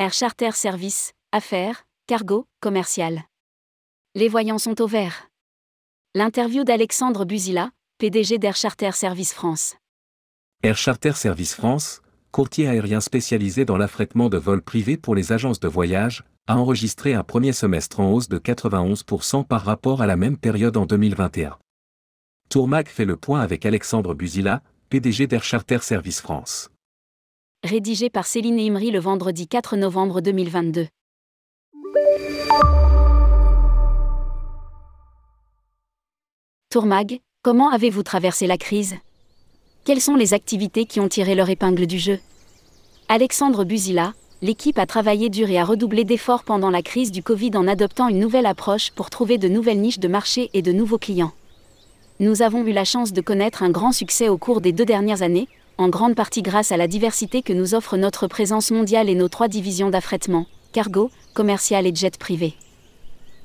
Air Charter Service, affaires, cargo, commercial. Les voyants sont au vert. L'interview d'Alexandre Buzila, PDG d'Air Charter Service France. Air Charter Service France, courtier aérien spécialisé dans l'affrètement de vols privés pour les agences de voyage, a enregistré un premier semestre en hausse de 91% par rapport à la même période en 2021. Tourmag fait le point avec Alexandre Buzila, PDG d'Air Charter Service France. Rédigé par Céline Imri le vendredi 4 novembre 2022. Tourmag, comment avez-vous traversé la crise? Quelles sont les activités qui ont tiré leur épingle du jeu? Alexandre Buzila, l'équipe a travaillé dur et a redoublé d'efforts pendant la crise du Covid en adoptant une nouvelle approche pour trouver de nouvelles niches de marché et de nouveaux clients. Nous avons eu la chance de connaître un grand succès au cours des deux dernières années, en grande partie grâce à la diversité que nous offre notre présence mondiale et nos trois divisions d'affrètement, cargo, commercial et jet privé.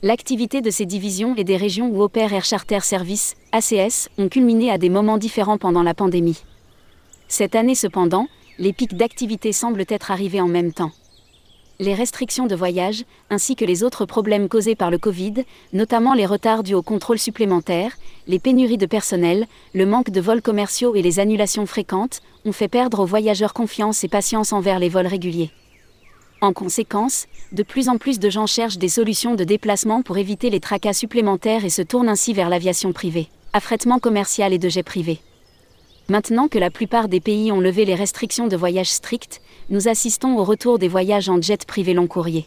L'activité de ces divisions et des régions où opère Air Charter Service, ACS, ont culminé à des moments différents pendant la pandémie. Cette année cependant, les pics d'activité semblent être arrivés en même temps. Les restrictions de voyage, ainsi que les autres problèmes causés par le Covid, notamment les retards dus aux contrôles supplémentaires, les pénuries de personnel, le manque de vols commerciaux et les annulations fréquentes, ont fait perdre aux voyageurs confiance et patience envers les vols réguliers. En conséquence, de plus en plus de gens cherchent des solutions de déplacement pour éviter les tracas supplémentaires et se tournent ainsi vers l'aviation privée, affrètement commercial et de jet privé. Maintenant que la plupart des pays ont levé les restrictions de voyage strictes, nous assistons au retour des voyages en jet privé long courrier.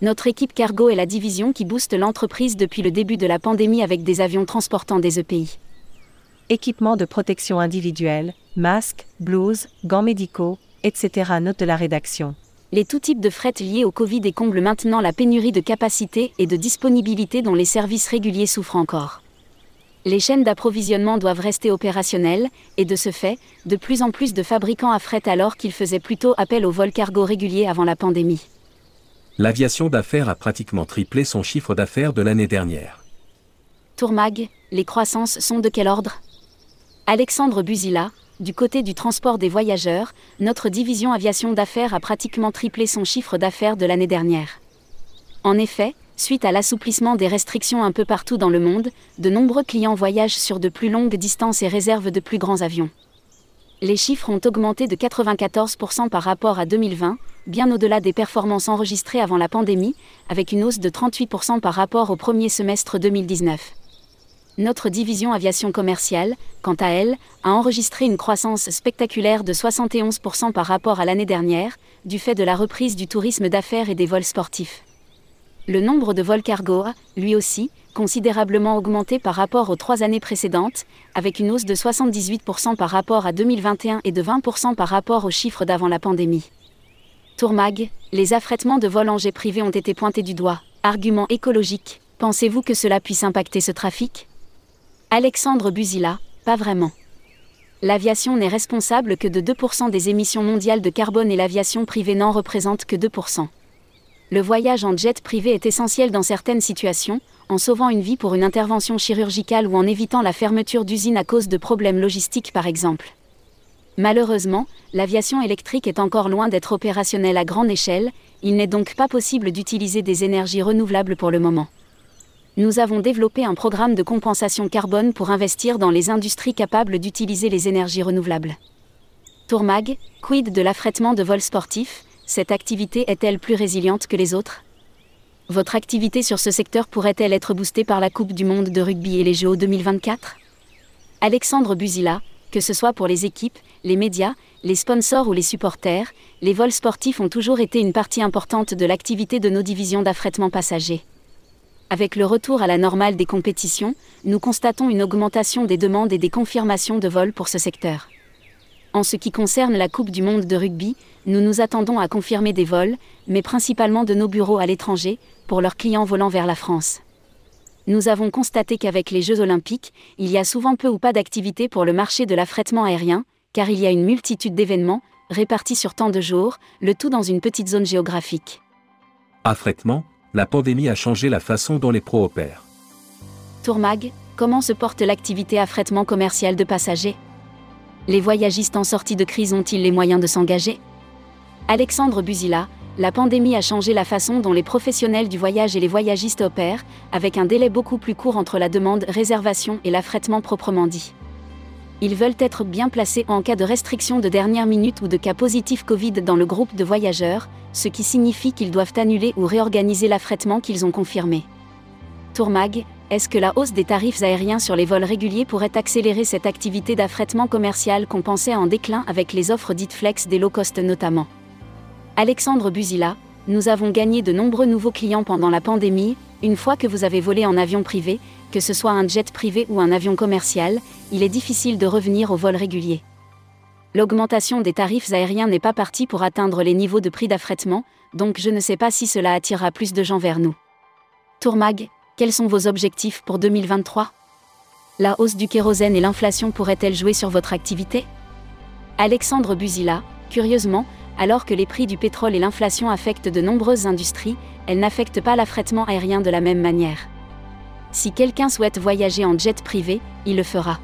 Notre équipe cargo est la division qui booste l'entreprise depuis le début de la pandémie avec des avions transportant des EPI. Équipement de protection individuelle, masques, blouses, gants médicaux, etc. Note de la rédaction. Les tout types de fret liés au Covid et comblent maintenant la pénurie de capacité et de disponibilité dont les services réguliers souffrent encore les chaînes d'approvisionnement doivent rester opérationnelles, et de ce fait, de plus en plus de fabricants affrètent alors qu'ils faisaient plutôt appel aux vols cargo réguliers avant la pandémie. L'aviation d'affaires a pratiquement triplé son chiffre d'affaires de l'année dernière. Tourmag, les croissances sont de quel ordre? Alexandre Buzila, du côté du transport des voyageurs, notre division aviation d'affaires a pratiquement triplé son chiffre d'affaires de l'année dernière. En effet, Suite à l'assouplissement des restrictions un peu partout dans le monde, de nombreux clients voyagent sur de plus longues distances et réservent de plus grands avions. Les chiffres ont augmenté de 94% par rapport à 2020, bien au-delà des performances enregistrées avant la pandémie, avec une hausse de 38% par rapport au premier semestre 2019. Notre division aviation commerciale, quant à elle, a enregistré une croissance spectaculaire de 71% par rapport à l'année dernière, du fait de la reprise du tourisme d'affaires et des vols sportifs. Le nombre de vols cargo a, lui aussi, considérablement augmenté par rapport aux trois années précédentes, avec une hausse de 78% par rapport à 2021 et de 20% par rapport aux chiffres d'avant la pandémie. Tourmag, les affrètements de vols en jet privé ont été pointés du doigt. Argument écologique, pensez-vous que cela puisse impacter ce trafic? Alexandre Buzila, pas vraiment. L'aviation n'est responsable que de 2% des émissions mondiales de carbone et l'aviation privée n'en représente que 2% le voyage en jet privé est essentiel dans certaines situations, en sauvant une vie pour une intervention chirurgicale ou en évitant la fermeture d'usines à cause de problèmes logistiques par exemple. Malheureusement, l'aviation électrique est encore loin d'être opérationnelle à grande échelle, il n'est donc pas possible d'utiliser des énergies renouvelables pour le moment. Nous avons développé un programme de compensation carbone pour investir dans les industries capables d'utiliser les énergies renouvelables. Tourmag, quid de l'affrètement de vols sportifs cette activité est-elle plus résiliente que les autres? Votre activité sur ce secteur pourrait-elle être boostée par la Coupe du Monde de rugby et les Jeux 2024 Alexandre Buzila, que ce soit pour les équipes, les médias, les sponsors ou les supporters, les vols sportifs ont toujours été une partie importante de l'activité de nos divisions d'affrètement passager. Avec le retour à la normale des compétitions, nous constatons une augmentation des demandes et des confirmations de vols pour ce secteur. En ce qui concerne la Coupe du Monde de rugby, nous nous attendons à confirmer des vols, mais principalement de nos bureaux à l'étranger, pour leurs clients volant vers la France. Nous avons constaté qu'avec les Jeux olympiques, il y a souvent peu ou pas d'activité pour le marché de l'affrètement aérien, car il y a une multitude d'événements, répartis sur tant de jours, le tout dans une petite zone géographique. Affrètement, la pandémie a changé la façon dont les pros opèrent. Tourmag, comment se porte l'activité affrètement commercial de passagers? Les voyagistes en sortie de crise ont-ils les moyens de s'engager? Alexandre Buzila, la pandémie a changé la façon dont les professionnels du voyage et les voyagistes opèrent, avec un délai beaucoup plus court entre la demande, réservation et l'affrètement proprement dit. Ils veulent être bien placés en cas de restriction de dernière minute ou de cas positif Covid dans le groupe de voyageurs, ce qui signifie qu'ils doivent annuler ou réorganiser l'affrètement qu'ils ont confirmé. Tourmag, est-ce que la hausse des tarifs aériens sur les vols réguliers pourrait accélérer cette activité d'affrètement commercial qu'on pensait en déclin avec les offres dites flex des low cost notamment? Alexandre Buzila, nous avons gagné de nombreux nouveaux clients pendant la pandémie, une fois que vous avez volé en avion privé, que ce soit un jet privé ou un avion commercial, il est difficile de revenir au vol régulier. L'augmentation des tarifs aériens n'est pas partie pour atteindre les niveaux de prix d'affrètement, donc je ne sais pas si cela attirera plus de gens vers nous. Tourmag, quels sont vos objectifs pour 2023 La hausse du kérosène et l'inflation pourraient-elles jouer sur votre activité? Alexandre Buzila, curieusement, alors que les prix du pétrole et l'inflation affectent de nombreuses industries, elles n'affectent pas l'affrètement aérien de la même manière. Si quelqu'un souhaite voyager en jet privé, il le fera.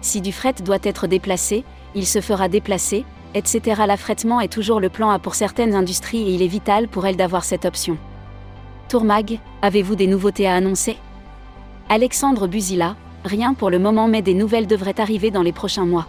Si du fret doit être déplacé, il se fera déplacer, etc. L'affrètement est toujours le plan A pour certaines industries et il est vital pour elles d'avoir cette option. Tourmag, avez-vous des nouveautés à annoncer? Alexandre Buzila, rien pour le moment mais des nouvelles devraient arriver dans les prochains mois.